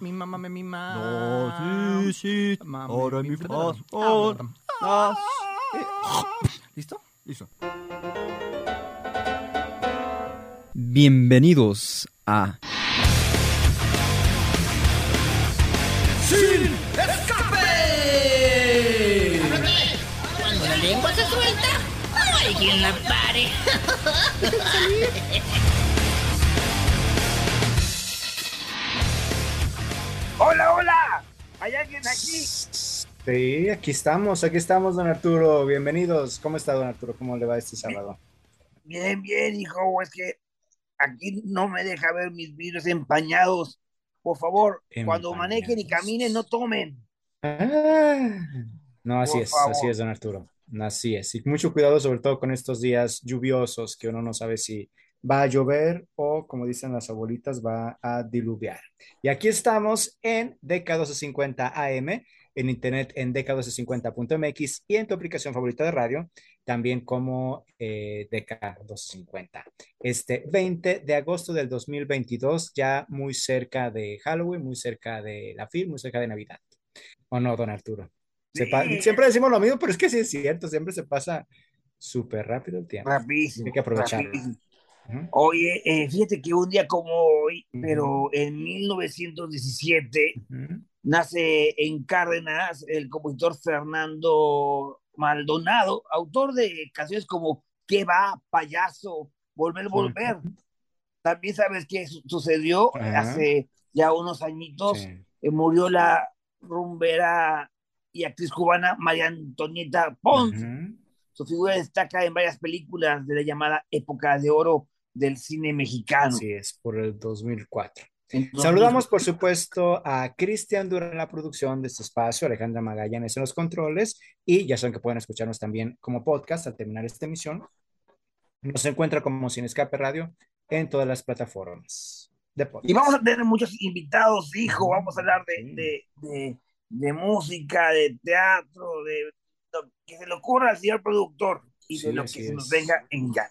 mi mamá me mima. No, sí, sí. Mamá, Ahora mi- faz. Ah, ¿Listo? Listo. Bienvenidos a ¡Sin Cuando la lengua se suelta, no hay quien la pare. Hola, hola. ¿Hay alguien aquí? Sí, aquí estamos, aquí estamos, don Arturo. Bienvenidos. ¿Cómo está, don Arturo? ¿Cómo le va este sábado? Bien, bien, hijo. Es que aquí no me deja ver mis vidrios empañados. Por favor, cuando manejen y caminen, no tomen. Ah, no, así Por es, favor. así es, don Arturo. Así es. Y mucho cuidado, sobre todo con estos días lluviosos, que uno no sabe si va a llover o, como dicen las abuelitas, va a diluviar. Y aquí estamos en DK1250 AM, en internet en DK1250.mx y en tu aplicación favorita de radio, también como eh, DK1250. Este 20 de agosto del 2022, ya muy cerca de Halloween, muy cerca de la FIL, muy cerca de Navidad. ¿O no, don Arturo? Sí. Siempre decimos lo mismo, pero es que sí es cierto, siempre se pasa súper rápido el tiempo. Rapidísimo. Hay que aprovecharlo. rapidísimo. Oye, eh, fíjate que un día como hoy, Ujú. pero en 1917, Ujú. nace en Cárdenas el compositor Fernando Maldonado, autor de canciones como ¿Qué va, payaso? Volver, volver. También sabes su- sucedió hace ya unos añitos, Sí. eh, murió la rumbera y actriz cubana María Antonieta Pons. Su figura destaca en varias películas de la llamada época de oro del cine mexicano. Así es, por el 2004. Entonces, Saludamos, por supuesto, a Cristian Durán en la producción de este espacio, Alejandra Magallanes en los controles, y ya saben que pueden escucharnos también como podcast al terminar esta emisión. Nos encuentra como Sin Escape Radio en todas las plataformas de podcast. Y vamos a tener muchos invitados, hijo. Vamos a hablar de, de, de, de música, de teatro, de lo que se le ocurra al señor productor y Sí, de lo que se nos es. venga en gana.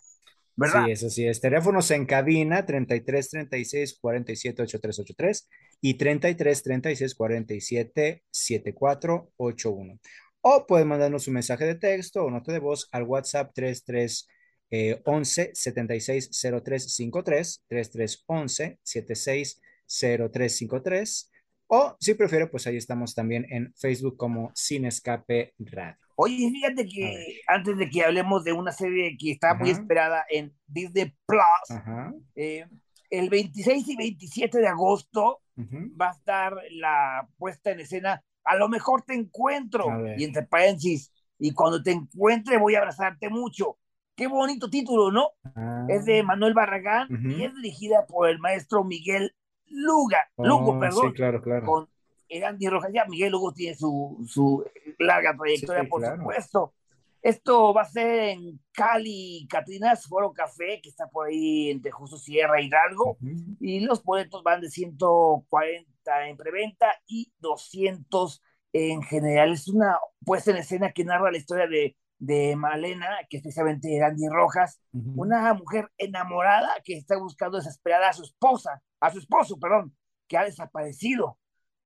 ¿Verdad? Sí, eso sí es. Teléfonos en cabina 33 36 47 8383 y 33 36 47 7481. O pueden mandarnos un mensaje de texto o nota de voz al WhatsApp 33 eh, 11 76 03 53 33 11 76 03 53 o si prefiere pues ahí estamos también en Facebook como Sin Escape Radio. Oye, fíjate que antes de que hablemos de una serie que está muy Ajá. esperada en Disney Plus, eh, el 26 y 27 de agosto va a estar la puesta en escena A lo mejor te encuentro, y entre paréntesis, y cuando te encuentre voy a abrazarte mucho. Qué bonito título, ¿no? Ah. Es de Manuel Barragán y es dirigida por el maestro Miguel Luga, Lugo, Oh, perdón, Sí, claro, claro. con Andy Rojas. Ya Miguel Lugo tiene su, su larga trayectoria, Sí, por claro. supuesto. Esto va a ser en Cali, Catrinas Foro Café, que está por ahí entre Justo Sierra y Hidalgo. Y los boletos van de 140 en preventa y 200 en general. Es una puesta en escena que narra la historia de, de Malena, que es precisamente Andy Rojas, una mujer enamorada que está buscando desesperada a su esposa, a su esposo, perdón, que ha desaparecido.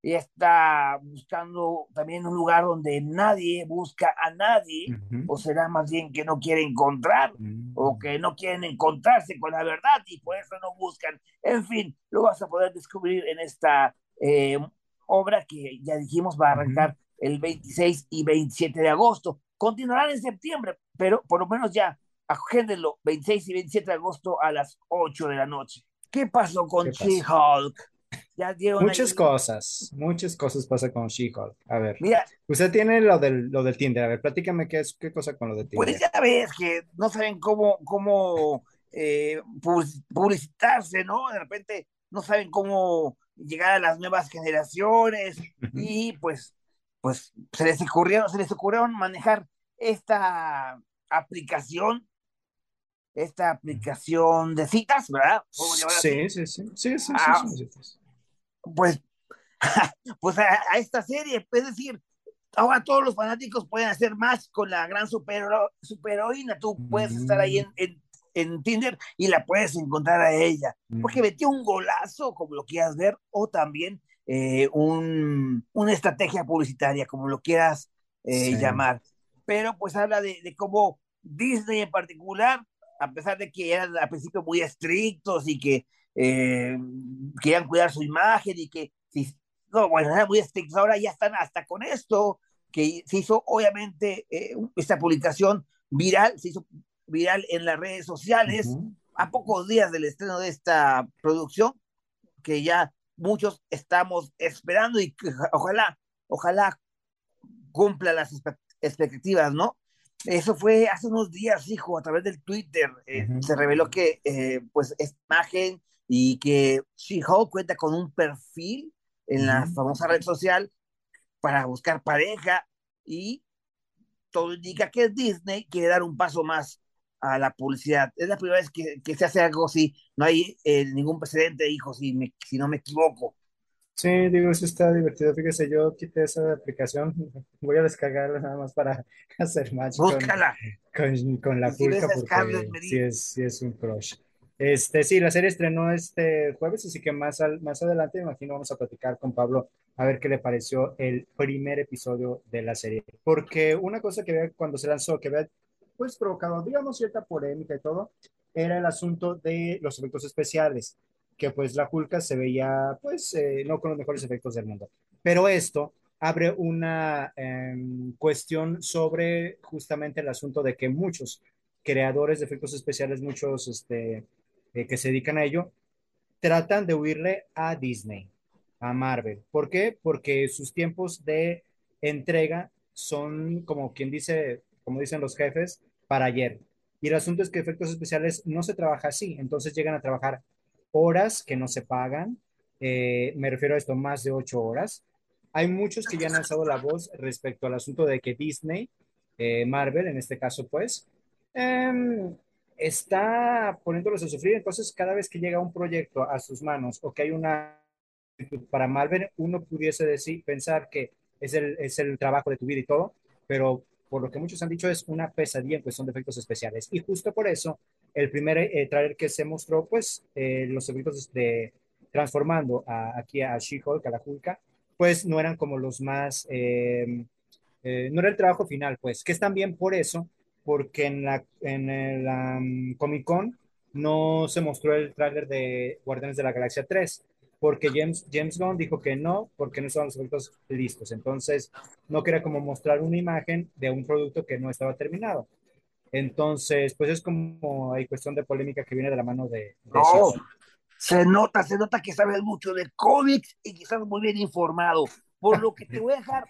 Ella está buscando también un lugar donde nadie busca a nadie, o será más bien que no quiere encontrar, o que no quieren encontrarse con la verdad y por eso no buscan. En fin, lo vas a poder descubrir en esta eh, obra que ya dijimos va a arrancar el 26 y 27 de agosto. Continuarán en septiembre, pero por lo menos ya agéndenlo 26 y 27 de agosto a las 8 de la noche. ¿Qué pasó con. She-Hulk? Ya dieron Muchas ahí- cosas, muchas cosas pasa con She-Hulk. A ver, Mira, usted tiene lo del, lo del Tinder. A ver, platícame qué es, qué cosa con lo de Tinder. Pues ya ves que no saben cómo, cómo eh, public- publicitarse, ¿no? De repente no saben cómo llegar a las nuevas generaciones y pues, pues se les ocurrieron, se les ocurrieron manejar esta aplicación, esta aplicación de citas, ¿verdad? Sí, sí, sí, sí, sí, sí, Ah. sí, sí, sí. Pues, pues a, a esta serie, es decir, ahora todos los fanáticos pueden hacer más con la gran super, superheroína. Tú puedes estar ahí en, en en Tinder y la puedes encontrar a ella, porque metió un golazo, como lo quieras ver, o también eh, un, una estrategia publicitaria, como lo quieras eh, Sí. llamar. Pero pues habla de, de cómo Disney en particular, a pesar de que eran al principio muy estrictos y que eh, querían cuidar su imagen y que, si- no, bueno, eran muy estrictos, ahora ya están hasta con esto, que se hizo obviamente eh, esta publicación viral, se hizo viral en las redes sociales Ujú. a pocos días del estreno de esta producción, que ya muchos estamos esperando y que ojalá, ojalá cumpla las expectativas, ¿no? Eso fue hace unos días, hijo, a través del Twitter. eh, Ujú. Se reveló que, eh, pues, esta imagen y que She-Hulk cuenta con un perfil en la famosa red social para buscar pareja y todo indica que Disney quiere dar un paso más a la publicidad. Es la primera vez que, que se hace algo así. No hay eh, ningún precedente, hijo, si, me- si no me equivoco. Sí, digo, eso está divertido. Fíjese, yo quité esa aplicación. Voy a descargarla nada más para hacer match con, Búscala. con, con la si pulca porque sí es, sí es un crush. Este, sí, la serie estrenó este jueves, así que más, al- más adelante, me imagino, vamos a platicar con Pablo a ver qué le pareció el primer episodio de la serie. Porque una cosa que había cuando se lanzó, que había pues provocado, digamos, cierta polémica y todo, era el asunto de los efectos especiales, que pues la Hulka se veía, pues, eh, no con los mejores efectos del mundo. Pero esto abre una em, cuestión sobre justamente el asunto de que muchos creadores de efectos especiales, muchos este, eh, que se dedican a ello, tratan de huirle a Disney, a Marvel. ¿Por qué? Porque sus tiempos de entrega son, como quien dice, como dicen los jefes, para ayer. Y el asunto es que efectos especiales no se trabaja así, entonces llegan a trabajar horas que no se pagan, eh, me refiero a esto, más de ocho horas. Hay muchos que ya han alzado la voz respecto al asunto de que Disney, eh, Marvel en este caso, pues, em, está poniéndolos a sufrir. Entonces, cada vez que llega un proyecto a sus manos o que hay una para Marvel, uno pudiese decir, pensar que es el, es el trabajo de tu vida y todo, pero por lo que muchos han dicho es una pesadilla en cuestión de efectos especiales. Y justo por eso, el primer eh, que se mostró, pues, eh, los efectos de transformando a, aquí a She-Hulk, a la Hulka, pues no eran como los más, eh, eh, no era el trabajo final, pues, que es también por eso, porque en la, en el um, Comic Con no se mostró el tráiler de Guardianes de la Galaxia 3, porque James, James Gunn dijo que no, porque no estaban los efectos listos. Entonces, no quería como mostrar una imagen de un producto que no estaba terminado. Entonces, pues es como hay cuestión de polémica que viene de la mano de... de No, se nota, se nota que sabes mucho de cómics y que estás muy bien informado. Por lo que te voy a dejar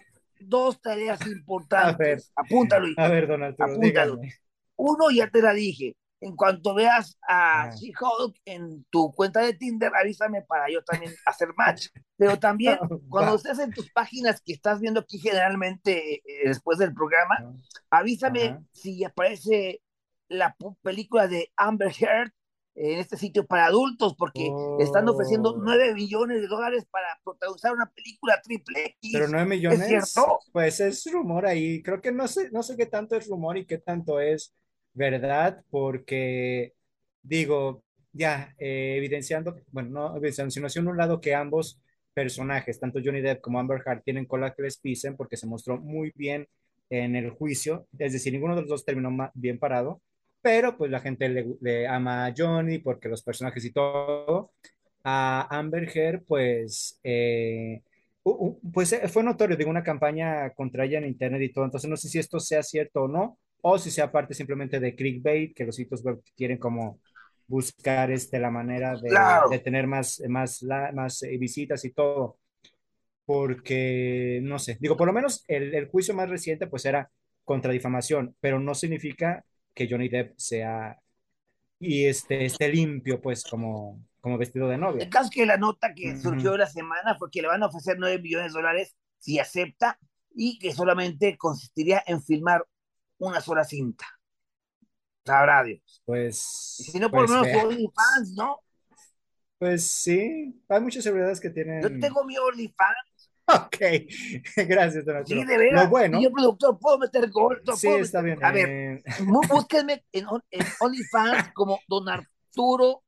dos tareas A ver. importantes. Apúntalo. A ver, don Arturo, Apúntalo. dígame. Uno, ya te la dije. En cuanto veas a Ajá. She-Hulk en tu cuenta de Tinder, avísame para yo también hacer match. Pero también, cuando estés en tus páginas que estás viendo aquí generalmente eh, después del programa, avísame Ajá. si aparece la película de Amber Heard en este sitio para adultos, porque están ofreciendo Oh. 9 millones de dólares para protagonizar una película triple X. Pero 9 millones, ¿Es cierto? pues es rumor ahí. Creo que no sé, no sé qué tanto es rumor y qué tanto es verdad, porque digo, ya eh, evidenciando, bueno, no evidenciando, sino haciendo un lado que ambos personajes, tanto Johnny Depp como Amber Heard, tienen cola que les pisen porque se mostró muy bien en el juicio, es decir, ninguno de los dos terminó bien parado, pero pues la gente le, le ama a Johnny porque los personajes y todo. A Amber Heard, pues, eh, u- u- pues eh, fue notorio, digo, una campaña contra ella en internet y todo, entonces no sé si esto sea cierto o no, o si sea parte simplemente de clickbait, que los sitios web quieren como buscar este, la manera de, Claro. de tener más, más, más eh, visitas y todo, porque, no sé, digo, por lo menos el, el juicio más reciente pues era contra difamación, pero no significa que Johnny Depp sea y este, esté limpio, pues, como, como vestido de novia. El caso es que la nota que surgió la semana fue que le van a ofrecer 9 millones de dólares si acepta y que solamente consistiría en filmar una sola cinta. Sabrá Dios. Pues, Y si no, por pues, lo menos OnlyFans, ¿no? Pues sí, hay muchas seguridades que tienen. Yo tengo mi OnlyFans Ok, gracias, don Sí, de veras. Lo bueno, Señor productor, ¿puedo meter gol? Sí, ¿puedo está bien. A ver, eh, Bú- Búsquenme en, on- en OnlyFans como Don Arturo,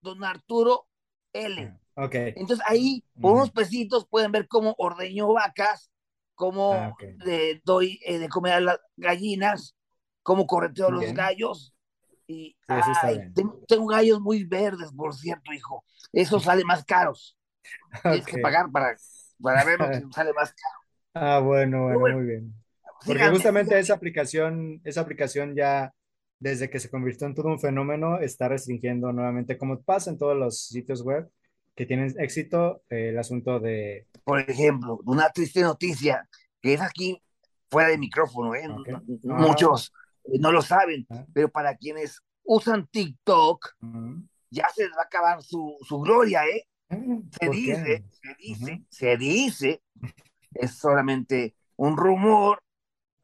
Don Arturo L. ok, Entonces ahí, por unos pesitos, pueden ver cómo ordeño vacas, cómo Ah, le doy eh, de comer a las gallinas, cómo correteo a los Bien. gallos. Y ay, bien. tengo, tengo gallos muy verdes, por cierto, hijo. Esos salen más caros. Tienes que pagar para, para ver lo que sale más caro. Ah, bueno, bueno, Bueno, muy bien. Porque Síganme, justamente esa aplicación, esa aplicación ya, desde que se convirtió en todo un fenómeno, está restringiendo nuevamente, como pasa en todos los sitios web que tienen éxito, eh, el asunto de... por ejemplo, una triste noticia que es aquí fuera de micrófono, ¿eh? Ah. Muchos eh, no lo saben, Ah. pero para quienes usan TikTok, ya se les va a acabar su, su gloria, ¿eh? Se dice, se dice, Ujú. se dice, es solamente un rumor,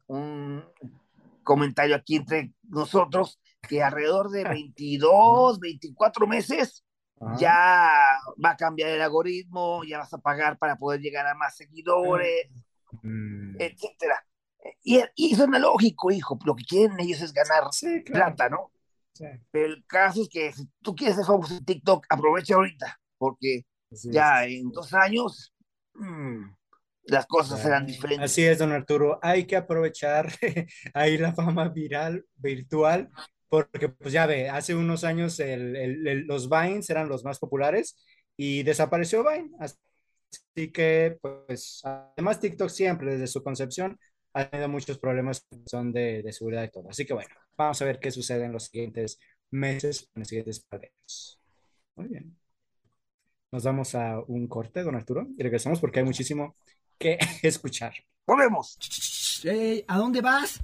un comentario aquí entre nosotros, que alrededor de 22, 24 meses Ajá. ya va a cambiar el algoritmo, ya vas a pagar para poder llegar a más seguidores, Mm. etcétera. Y, y suena lógico, hijo, lo que quieren ellos es ganar Sí, claro. plata, ¿no? Sí, Pero el caso es que si tú quieres ser famoso en TikTok, aprovecha ahorita, porque así ya es. en dos años mm, las cosas serán diferentes. Así es, don Arturo. Hay que aprovechar ahí la fama viral, virtual, porque pues ya ve, hace unos años el- el- el- los Vines eran los más populares y desapareció Vine. Así que, pues, además TikTok siempre, desde su concepción, ha tenido muchos problemas son de, de seguridad y todo. Así que bueno, vamos a ver qué sucede en los siguientes meses, en los siguientes par de años. Muy bien. Nos vamos a un corte, don Arturo, y regresamos porque hay muchísimo que escuchar. Volvemos. Ey, ¿A dónde vas?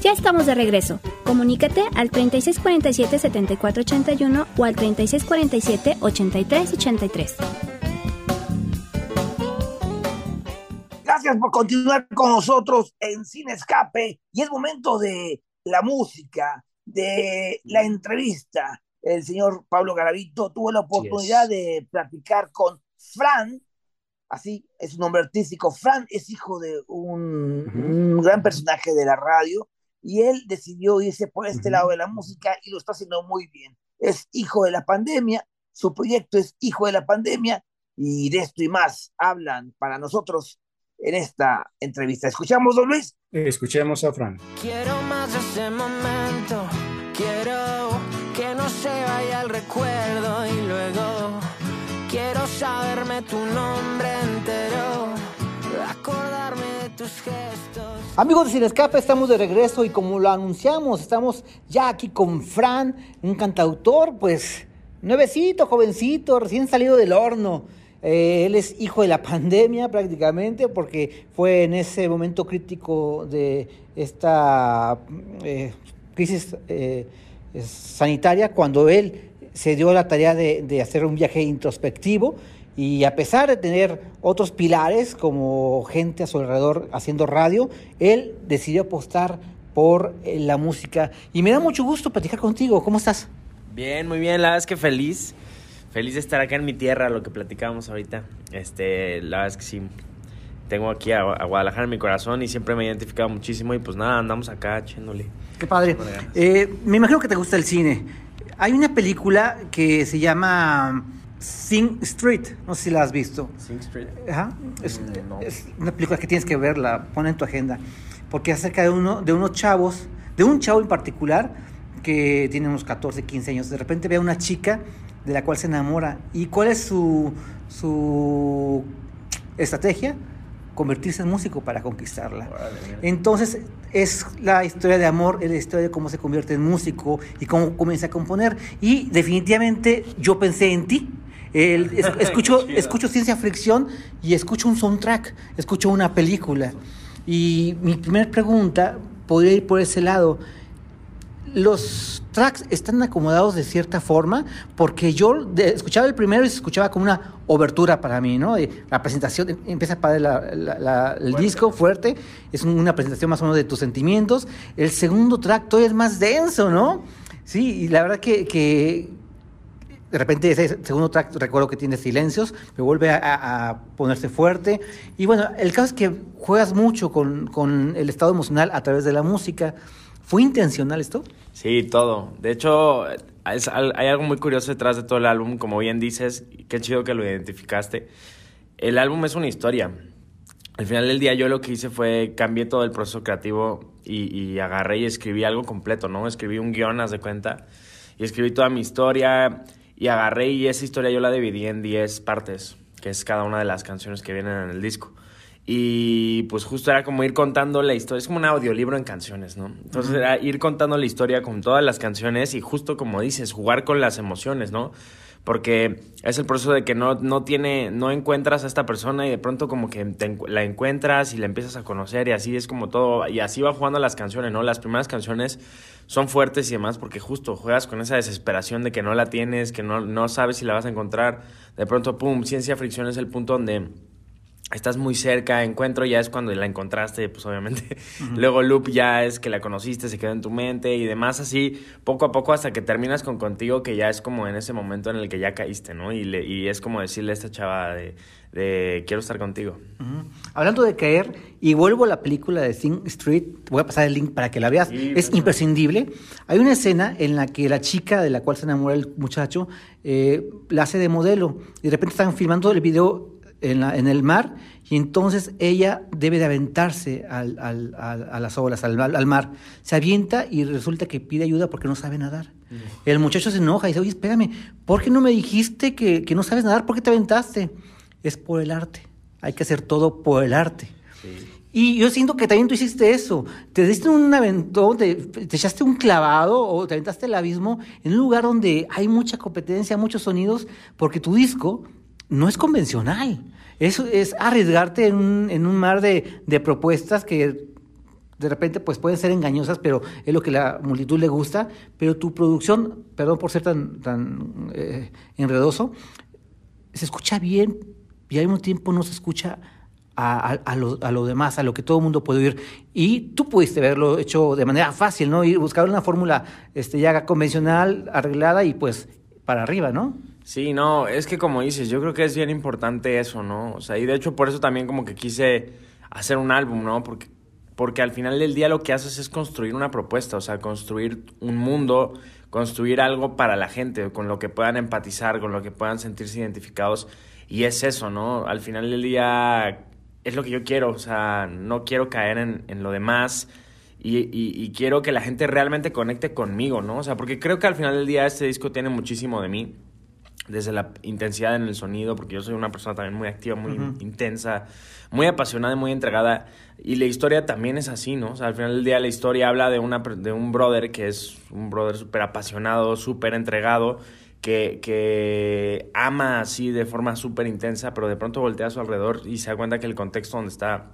Ya estamos de regreso. Comunícate al 3647-7481 o al 3647-8383. Gracias por continuar con nosotros en Sin Escape. Y es momento de la música, de la entrevista. El señor Pablo Garavito tuvo la oportunidad de platicar con Fran, así es su nombre artístico. Fran es hijo de un, un gran personaje de la radio y él decidió irse por este lado de la música y lo está haciendo muy bien. Es hijo de la pandemia, su proyecto es hijo de la pandemia y de esto y más hablan para nosotros en esta entrevista. ¿Escuchamos, don Luis? Escuchemos a Fran. Quiero más de ese momento, se vaya el recuerdo y luego quiero saberme tu nombre entero, acordarme de tus gestos. Amigos de Sin Escape, estamos de regreso y como lo anunciamos, estamos ya aquí con Fran, un cantautor, pues nuevecito, jovencito, recién salido del horno. Eh, él es hijo de la pandemia prácticamente porque fue en ese momento crítico de esta eh, crisis eh, sanitaria cuando él se dio la tarea de, de hacer un viaje introspectivo y a pesar de tener otros pilares como gente a su alrededor haciendo radio, él decidió apostar por eh, la música. Y me da mucho gusto platicar contigo. ¿Cómo estás? Bien, muy bien, la verdad es que feliz. Feliz de estar acá en mi tierra, lo que platicábamos ahorita. Este, la verdad es que sí. Tengo aquí a, a Guadalajara en mi corazón y siempre me he identificado muchísimo y pues nada, andamos acá echándole. Qué padre. Eh, me imagino que te gusta el cine. Hay una película que se llama Sing Street. No sé si la has visto. Sing Street. Ajá. Es, Mm, no. es una película que tienes que verla, pon en tu agenda. Porque es acerca de, uno, de unos chavos, de un chavo en particular que tiene unos 14, 15 años. De repente ve a una chica de la cual se enamora. ¿Y cuál es su, su estrategia? Convertirse en músico para conquistarla. Entonces es la historia de amor, es la historia de cómo se convierte en músico y cómo comienza a componer. Y definitivamente yo pensé en ti. El- es- escucho, escucho ciencia fricción y escucho un soundtrack, escucho una película. Y mi primera pregunta podría ir por ese lado. Los tracks están acomodados de cierta forma porque yo escuchaba el primero y se escuchaba como una obertura para mí, ¿no? La presentación em- empieza para la- la- la- el disco fuerte, es un- una presentación más o menos de tus sentimientos. El segundo track todavía es más denso, ¿no? Sí, y la verdad que, que de repente ese segundo track recuerdo que tiene silencios, me vuelve a, a- a ponerse fuerte. Y bueno, el caso es que juegas mucho con, con el estado emocional a través de la música. ¿Fue intencional esto? Sí, todo. De hecho, es hay algo muy curioso detrás de todo el álbum, como bien dices, qué chido que lo identificaste. El álbum es una historia. Al final del día yo lo que hice fue cambié todo el proceso creativo y, y agarré y escribí algo completo, ¿no? Escribí un guion, haz de cuenta, y escribí toda mi historia y agarré y esa historia yo la dividí en 10 partes, que es cada una de las canciones que vienen en el disco. Y pues justo era como ir contando la historia, es como un audiolibro en canciones, ¿no? Entonces era ir contando la historia con todas las canciones y justo como dices, jugar con las emociones, ¿no? Porque es el proceso de que no, no tiene, no encuentras a esta persona y de pronto como que te la encuentras y la empiezas a conocer y así es como todo, y así va jugando las canciones, ¿no? Las primeras canciones son fuertes y demás porque justo juegas con esa desesperación de que no la tienes, que no, no sabes si la vas a encontrar, de pronto, pum, ciencia fricción es el punto donde estás muy cerca, encuentro ya es cuando la encontraste, pues obviamente. Luego loop ya es que la conociste, se quedó en tu mente y demás así, poco a poco hasta que terminas con contigo, que ya es como en ese momento en el que ya caíste, ¿no? Y, le, y es como decirle a esta chava de, de quiero estar contigo. Hablando de caer, y vuelvo a la película de Sing Street, voy a pasar el link para que la veas, Sí, es imprescindible. Hay una escena en la que la chica de la cual se enamora el muchacho eh, la hace de modelo, y de repente están filmando el video en, la- en el mar, y entonces ella debe de aventarse al- al- al- a las olas, al, mar. Se avienta y resulta que pide ayuda porque no sabe nadar. El muchacho se enoja y dice, oye, espérame, ¿por qué no me dijiste que, que no sabes nadar? ¿Por qué te aventaste? Es por el arte. Hay que hacer todo por el arte. Y yo siento que también tú hiciste eso. Te diste un aventón, te, te echaste un clavado o te aventaste al abismo en un lugar donde hay mucha competencia, muchos sonidos, porque tu disco no es convencional. Eso es arriesgarte en un, en un mar de, de propuestas que de repente pues pueden ser engañosas, pero es lo que la multitud le gusta. Pero tu producción, perdón por ser tan, tan eh, enredoso, se escucha bien y al mismo tiempo no se escucha a lo demás, a lo que todo el mundo puede oír. Y tú pudiste haberlo hecho de manera fácil, ¿no? Ir buscar una fórmula este, ya convencional, arreglada y pues para arriba, ¿no? Sí, no, es que como dices, yo creo que es bien importante eso, ¿no? O sea, y de hecho por eso también como que quise hacer un álbum, ¿no? Porque, porque al final del día lo que haces es construir una propuesta, o sea, construir un mundo, construir algo para la gente, con lo que puedan empatizar, con lo que puedan sentirse identificados. Y es eso, ¿no? Al final del día es lo que yo quiero, o sea, no quiero caer en, en lo demás. Y, y- y quiero que la gente realmente conecte conmigo, ¿no? O sea, porque creo que al final del día este disco tiene muchísimo de mí desde la intensidad en el sonido, porque yo soy una persona también muy activa, muy intensa, muy apasionada y muy entregada. Y la historia también es así, ¿no? O sea, al final del día la historia habla de, una, de un brother que es un brother súper apasionado, súper entregado, que, que ama así de forma súper intensa, pero de pronto voltea a su alrededor y se da cuenta que el contexto donde está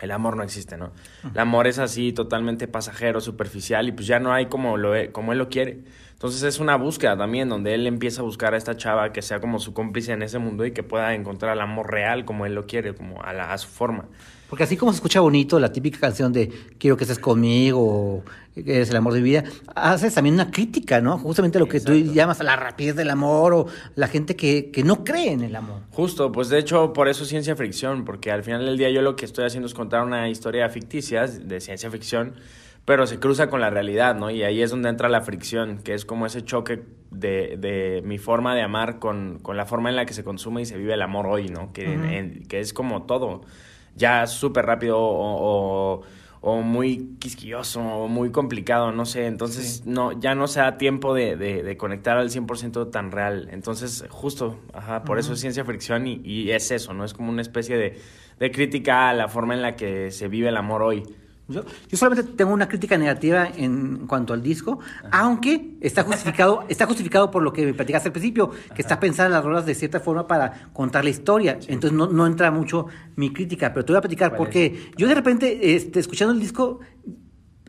el amor no existe, ¿no? El amor es así totalmente pasajero, superficial y pues ya no hay como, lo, como él lo quiere. Entonces es una búsqueda también donde él empieza a buscar a esta chava que sea como su cómplice en ese mundo y que pueda encontrar el amor real como él lo quiere, como a, la, a su forma. Porque así como se escucha bonito la típica canción de quiero que estés conmigo, eres el amor de mi vida, haces también una crítica, ¿no? Justamente lo que tú llamas a la rapidez del amor o la gente que, que no cree en el amor. Justo, pues de hecho por eso es ciencia ficción, porque al final del día yo lo que estoy haciendo es contar una historia ficticia de ciencia ficción, pero se cruza con la realidad, ¿no? Y ahí es donde entra la fricción, que es como ese choque de, de mi forma de amar con, con la forma en la que se consume y se vive el amor hoy, ¿no? Que, en- que es como todo, ya súper rápido o, o- o muy quisquilloso o muy complicado, no sé, entonces no, ya no se da tiempo de, de- de conectar al 100% tan real, entonces justo, ajá, por eso es ciencia ficción y, y es eso, ¿no? Es como una especie de, de crítica a la forma en la que se vive el amor hoy. Yo, yo solamente tengo una crítica negativa en cuanto al disco, aunque está justificado, está justificado por lo que me platicaste al principio, que está pensada las rolas de cierta forma para contar la historia. Entonces no, no entra mucho mi crítica, pero te voy a platicar ¿Cuál porque yo de repente, este, escuchando el disco,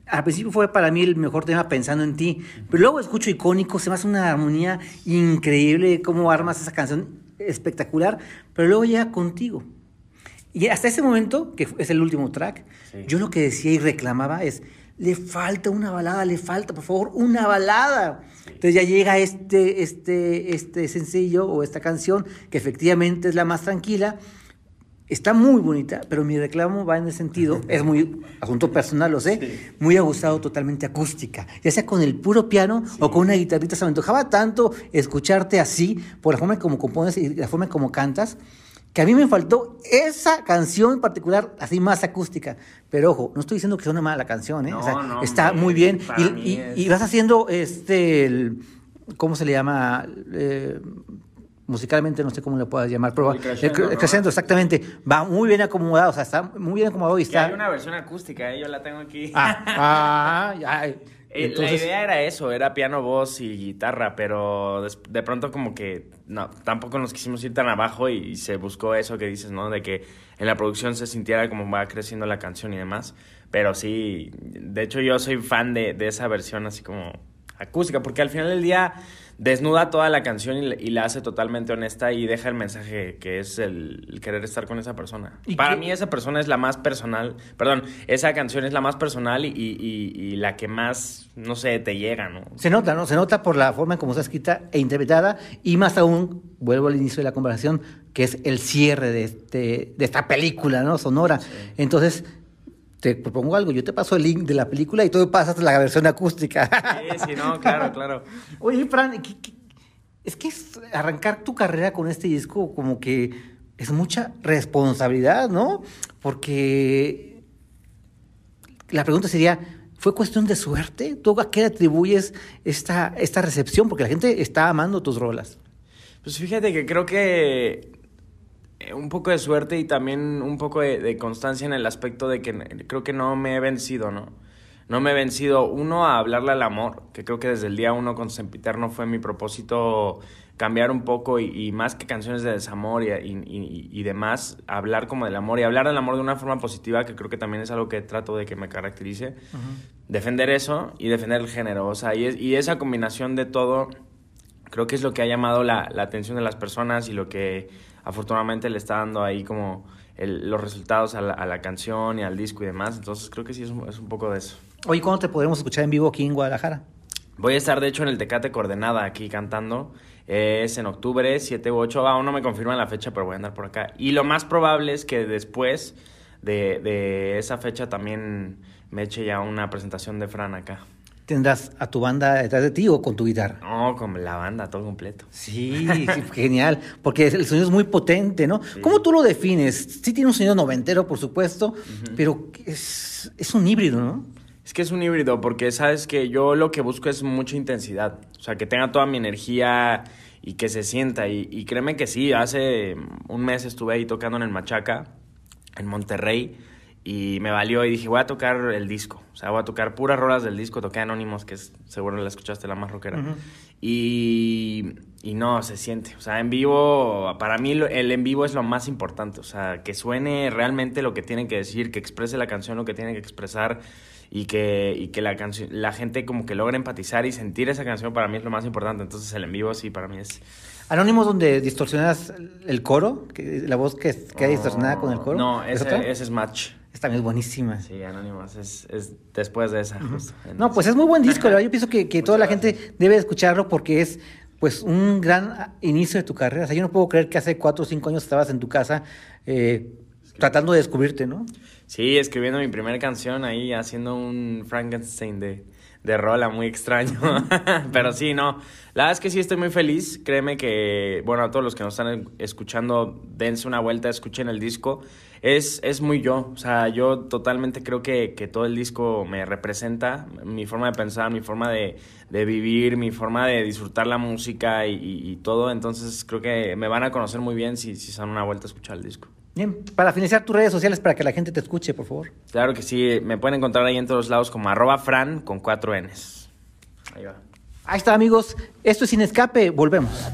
al principio fue para mí el mejor tema pensando en ti, pero luego escucho icónico, se me hace una armonía increíble, cómo armas esa canción espectacular, pero luego llega contigo. Y hasta ese momento, que es el último track, Sí. yo lo que decía y reclamaba es, le falta una balada, le falta, por favor, una balada. Entonces ya llega este, este, este sencillo o esta canción, que efectivamente es la más tranquila. Está muy bonita, pero mi reclamo va en el sentido, es muy asunto personal, lo sé, muy ajustado totalmente acústica, ya sea con el puro piano o con una guitarrita. Se me antojaba tanto escucharte así, por la forma como compones y la forma como cantas, que a mí me faltó esa canción en particular, así más acústica. Pero ojo, no estoy diciendo que una mala canción, ¿eh? No, O sea, no, está muy bien. Y, mí y- es- y vas haciendo este, el- ¿cómo se le llama? Eh, musicalmente no sé cómo le puedas llamar, pero El crescendo, el cre- ¿no? crescendo, exactamente. Va muy bien acomodado, o sea, está muy bien acomodado y Que está. hay una versión acústica, ¿eh? yo la tengo aquí. Ah, ah. Eh, Entonces- la idea era eso, era piano, voz y guitarra, pero de pronto como que no, tampoco nos quisimos ir tan abajo y, y se buscó eso que dices, ¿no? De que en la producción se sintiera como va creciendo la canción y demás. Pero sí, de hecho yo soy fan de, de esa versión así como acústica, porque al final del día desnuda toda la canción y, la- y la hace totalmente honesta y deja el mensaje que es el, el querer estar con esa persona. ¿Y Para qué- mí esa persona es la más personal, perdón, esa canción es la más personal y, y- y- y la que más, no sé, te llega, ¿no? Se nota, ¿no? Se nota por la forma en cómo está escrita e interpretada y más aún, vuelvo al inicio de la conversación, que es el cierre de, este, de esta película, ¿no? Sonora. Entonces, te propongo algo, yo te paso el link de la película y tú pasas la versión acústica. Sí, sí, no, claro, claro. Oye, Fran, ¿qué- qué- es que es arrancar tu carrera con este disco como que es mucha responsabilidad, ¿no? Porque la pregunta sería, ¿fue cuestión de suerte? ¿Tú a qué le atribuyes esta, esta recepción? Porque la gente está amando tus rolas. Pues fíjate que creo que un poco de suerte y también un poco de, de constancia en el aspecto de que creo que no me he vencido, ¿no? No me he vencido, uno, a hablarle al amor, que creo que desde el día uno con Sempiterno fue mi propósito cambiar un poco y, y más que canciones de desamor y, y- y- y demás, hablar como del amor y hablar del amor de una forma positiva, que creo que también es algo que trato de que me caracterice. Defender eso y defender el género, o sea, y, es- y esa combinación de todo creo que es lo que ha llamado la, la atención de las personas y lo que afortunadamente le está dando ahí como el- los resultados a la, a la canción y al disco y demás. Entonces creo que sí es un, es un poco de eso. Oye, ¿cuándo te podremos escuchar en vivo aquí en Guadalajara? Voy a estar de hecho en el Tecate Coordenada aquí cantando. Es en octubre, 7 u 8. Aún no me confirman la fecha, pero voy a andar por acá. Y lo más probable es que después de, de esa fecha también me eche ya una presentación de Fran acá. ¿Tendrás a tu banda detrás de ti o con tu guitarra? No, con la banda, todo completo. Sí, sí, genial, porque el sonido es muy potente, ¿no? ¿Cómo tú lo defines? Sí tiene un sonido noventero, por supuesto, pero es, es un híbrido, ¿no? Es que es un híbrido, porque sabes que yo lo que busco es mucha intensidad. O sea, que tenga toda mi energía y que se sienta. Y, y créeme que sí, hace un mes estuve ahí tocando en el Machaca, en Monterrey, y me valió y dije, voy a tocar el disco. O sea, voy a tocar puras rolas del disco. Toqué Anónimos, que es, seguro la escuchaste, la más rockera. Y, y no, se siente. O sea, en vivo, para mí el en vivo es lo más importante. O sea, que suene realmente lo que tiene que decir, que exprese la canción lo que tiene que expresar y que, y que la, la gente como que logre empatizar y sentir esa canción para mí es lo más importante. Entonces el en vivo sí, para mí es... Anónimos donde distorsionas el coro, la voz que queda distorsionada con el coro. No, ¿Es ese, otra? ese es Match. Esta también es buenísima. Sí, Anónimos. Es, es después de esa, justo. No, pues es muy buen disco, verdad, yo pienso que, que toda la gente debe escucharlo porque es pues un gran inicio de tu carrera. O sea, yo no puedo creer que hace cuatro o cinco años estabas en tu casa eh, tratando de descubrirte, ¿no? Sí, escribiendo mi primera canción ahí, haciendo un Frankenstein de, de rola muy extraño. Pero sí, no. La verdad es que sí estoy muy feliz. Créeme que, bueno, a todos los que nos están escuchando, dense una vuelta, escuchen el disco. Es, es muy yo. O sea, yo totalmente creo que, que todo el disco me representa. Mi forma de pensar, mi forma de, de vivir, mi forma de disfrutar la música y, y- todo. Entonces creo que me van a conocer muy bien si, si se dan una vuelta a escuchar el disco. Bien, para finalizar tus redes sociales para que la gente te escuche, por favor. Claro que sí, me pueden encontrar ahí en todos lados como arroba fran con cuatro Ns. Ahí va. Ahí está, amigos. Esto es Sin Escape. Volvemos.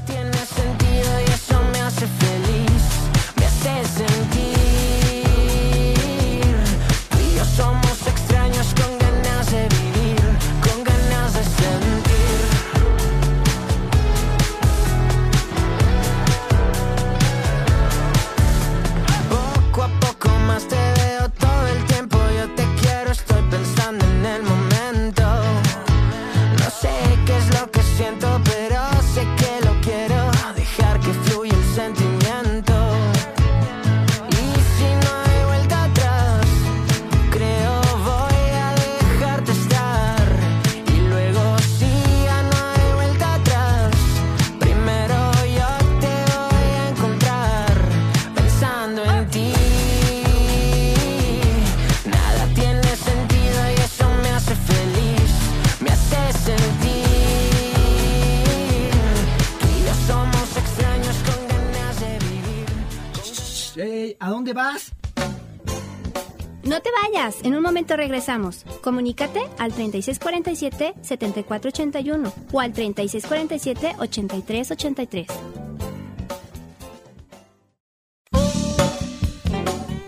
Momento regresamos. Comunícate al 3647-7481 o al 3647-8383.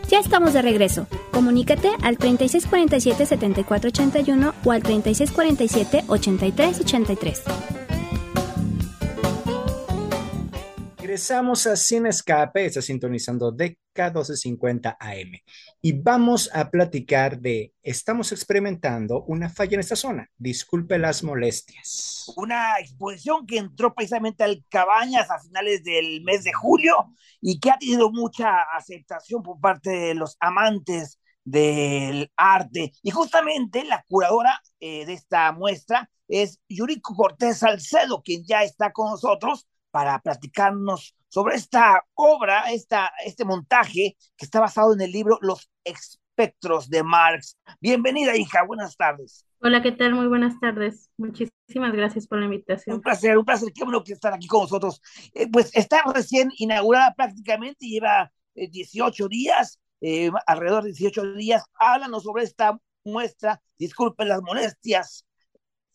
Ya estamos de regreso. Comunícate al 3647-7481 o al 3647-8383. Regresamos a Sin Escape, está sintonizando DK 1250 AM y vamos a platicar de, estamos experimentando una falla en esta zona, disculpe las molestias. Una exposición que entró precisamente al Cabañas a finales del mes de julio y que ha tenido mucha aceptación por parte de los amantes del arte. Y justamente la curadora eh, de esta muestra es Yuriko Cortés Salcedo, quien ya está con nosotros para platicarnos sobre esta obra, esta, este montaje que está basado en el libro Los espectros de Marx. Bienvenida, hija, buenas tardes. Hola, ¿qué tal? Muy buenas tardes. Muchísimas gracias por la invitación. Un placer, un placer. Qué bueno que están aquí con nosotros. Eh, pues está recién inaugurada prácticamente, lleva eh, 18 días, eh, alrededor de 18 días. Háblanos sobre esta muestra, disculpen las molestias,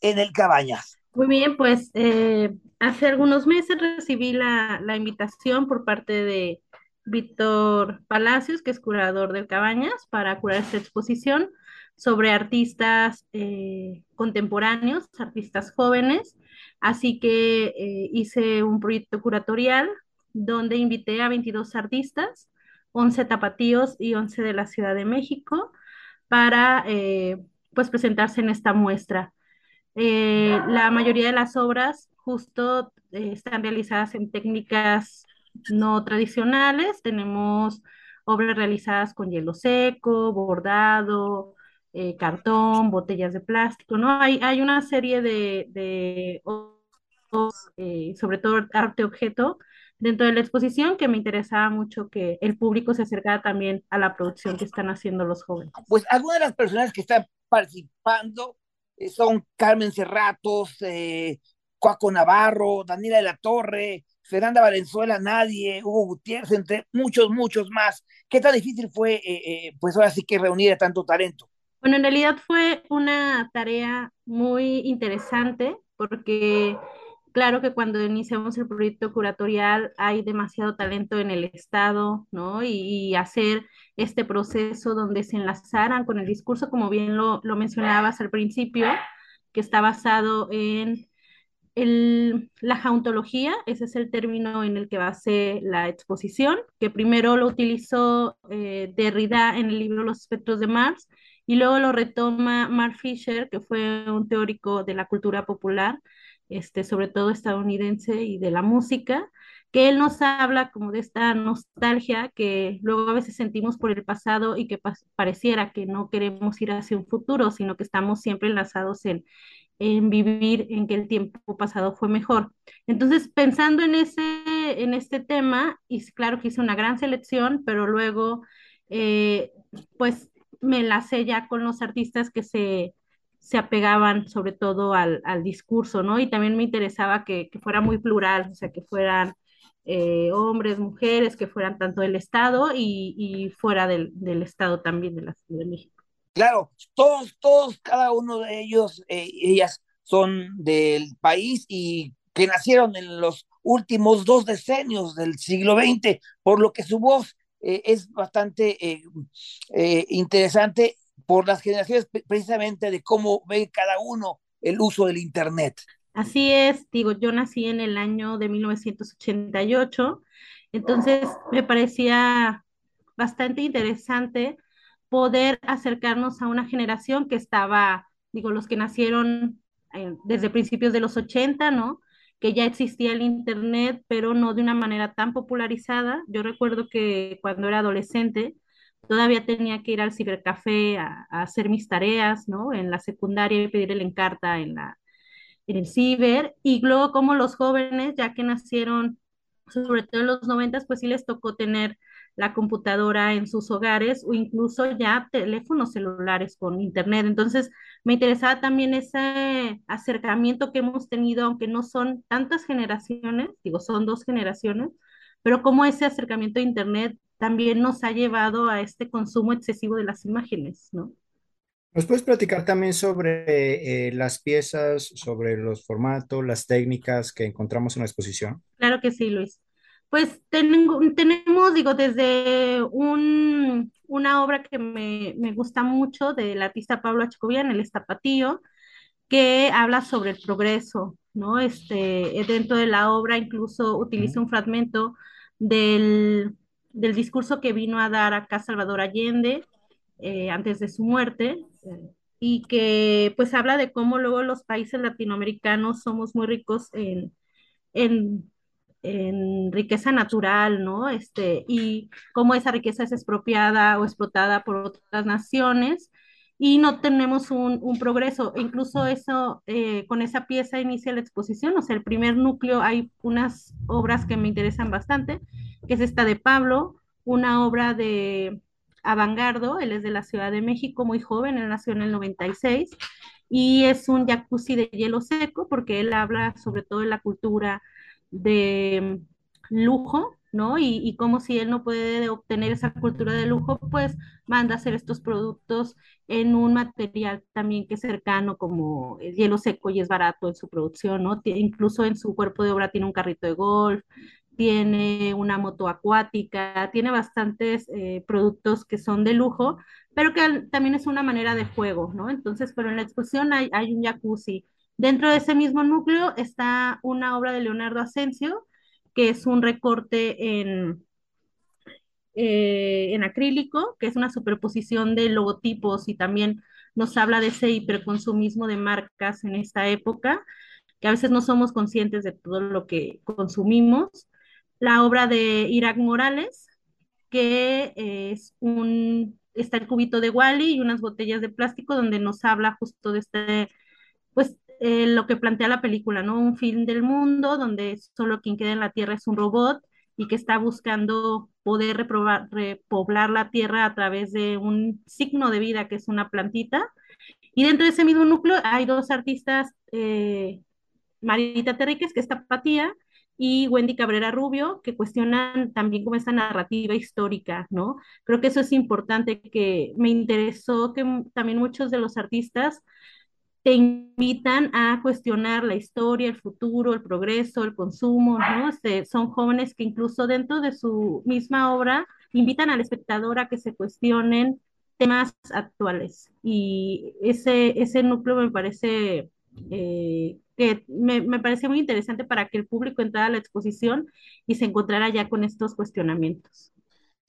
en el Cabañas. Muy bien, pues eh, hace algunos meses recibí la, la, invitación por parte de Víctor Palacios, que es curador del Cabañas, para curar esta exposición sobre artistas eh, contemporáneos, artistas jóvenes. Así que eh, hice un proyecto curatorial donde invité a 22 artistas, 11 tapatíos y 11 de la Ciudad de México, para eh, pues presentarse en esta muestra. Eh, la mayoría de las obras justo eh, están realizadas en técnicas no tradicionales. Tenemos obras realizadas con hielo seco, bordado, eh, cartón, botellas de plástico, ¿no? Hay, hay una serie de, de eh, sobre todo arte objeto, dentro de la exposición que me interesaba mucho que el público se acercara también a la producción que están haciendo los jóvenes. Pues algunas de las personas que están participando son Carmen Cerratos, eh, Cuaco Navarro, Daniela de la Torre, Fernanda Valenzuela, Nadie, Hugo Gutiérrez, entre muchos, muchos más. ¿Qué tan difícil fue, eh, eh, pues ahora sí que reunir a tanto talento? Bueno, en realidad fue una tarea muy interesante porque claro que cuando iniciamos el proyecto curatorial hay demasiado talento en el Estado, ¿no? Y, hacer este proceso donde se enlazaran con el discurso, como bien lo, lo mencionabas al principio, que está basado en el, la jauntología, ese es el término en el que base la exposición, que primero lo utilizó eh, Derrida en el libro Los espectros de Marx, y luego lo retoma Mark Fisher, que fue un teórico de la cultura popular, este, sobre todo estadounidense y de la música, que él nos habla como de esta nostalgia que luego a veces sentimos por el pasado y que pa pareciera que no queremos ir hacia un futuro, sino que estamos siempre enlazados en, en vivir en que el tiempo pasado fue mejor. Entonces, pensando en, ese, en este tema, y claro que hice una gran selección, pero luego, eh, pues me enlacé ya con los artistas que se, se apegaban sobre todo al, al, discurso, ¿no? Y también me interesaba que, que fuera muy plural, o sea, que fueran eh, hombres, mujeres, que fueran tanto del Estado y, y fuera del, del, Estado también de la Ciudad de México. Claro, todos, todos, cada uno de ellos, eh, ellas son del país y que nacieron en los últimos dos decenios del siglo XX, por lo que su voz eh, es bastante interesante por las generaciones precisamente de cómo ve cada uno el uso del Internet. Así es, digo, yo nací en el año de 1988, entonces me parecía bastante interesante poder acercarnos a una generación que estaba, digo, los que nacieron eh, desde principios de los 80, ¿no? que ya existía el Internet, pero no de una manera tan popularizada. Yo recuerdo que cuando era adolescente todavía tenía que ir al cibercafé a, hacer mis tareas, ¿no? En la secundaria y pedir el encarta en, la, en el ciber. Y luego como los jóvenes, ya que nacieron, sobre todo en los noventas, pues sí les tocó tener la computadora en sus hogares o incluso ya teléfonos celulares con internet. Entonces, me interesaba también ese acercamiento que hemos tenido, aunque no son tantas generaciones, digo, son dos generaciones, pero cómo ese acercamiento a internet también nos ha llevado a este consumo excesivo de las imágenes, ¿no? ¿Nos puedes platicar también sobre eh, las piezas, sobre los formatos, las técnicas que encontramos en la exposición? Claro que sí, Luis. Pues tengo, tenemos, digo, desde un, una obra que me, me, gusta mucho del artista Pablo Achocovian, El Estapatío, que habla sobre el progreso, ¿no? Este, dentro de la obra incluso utiliza un fragmento del, del discurso que vino a dar acá Salvador Allende eh, antes de su muerte, y que pues habla de cómo luego los países latinoamericanos somos muy ricos en, en, en, riqueza natural, ¿no? Este, y cómo esa riqueza es expropiada o explotada por otras naciones y no tenemos un, un progreso. Incluso eso, eh, con esa pieza inicia la exposición, o sea, el primer núcleo, hay unas obras que me interesan bastante, que es esta de Pablo, una obra de Avangardo, él es de la Ciudad de México, muy joven, él nació en el 96 y es un jacuzzi de hielo seco porque él habla sobre todo de la cultura de lujo, ¿no? Y, y como si él no puede obtener esa cultura de lujo, pues manda a hacer estos productos en un material también que es cercano como el hielo seco y es barato en su producción, ¿no? Incluso en su cuerpo de obra tiene un carrito de golf, tiene una moto acuática, tiene bastantes eh, productos que son de lujo, pero que también es una manera de juego, ¿no? Entonces, pero en la exposición hay, hay un jacuzzi. Dentro de ese mismo núcleo está una obra de Leonardo Asensio, que es un recorte en, eh, en acrílico, que es una superposición de logotipos y también nos habla de ese hiperconsumismo de marcas en esta época, que a veces no somos conscientes de todo lo que consumimos. La obra de Irak Morales, que es un, está el cubito de Wally y unas botellas de plástico donde nos habla justo de este, pues eh, lo que plantea la película, ¿no? Un fin del mundo donde solo quien queda en la Tierra es un robot y que está buscando poder reprobar, repoblar la Tierra a través de un signo de vida que es una plantita. Y dentro de ese mismo núcleo hay dos artistas, eh, Marita Terríquez, que es tapatía, y Wendy Cabrera Rubio, que cuestionan también como esta narrativa histórica, ¿no? Creo que eso es importante, que me interesó que también muchos de los artistas te invitan a cuestionar la historia, el futuro, el progreso, el consumo, ¿no? Este, son jóvenes que incluso dentro de su misma obra invitan al espectador a que se cuestionen temas actuales. Y ese, ese núcleo me parece eh, que me, me pareció muy interesante para que el público entrara a la exposición y se encontrara ya con estos cuestionamientos.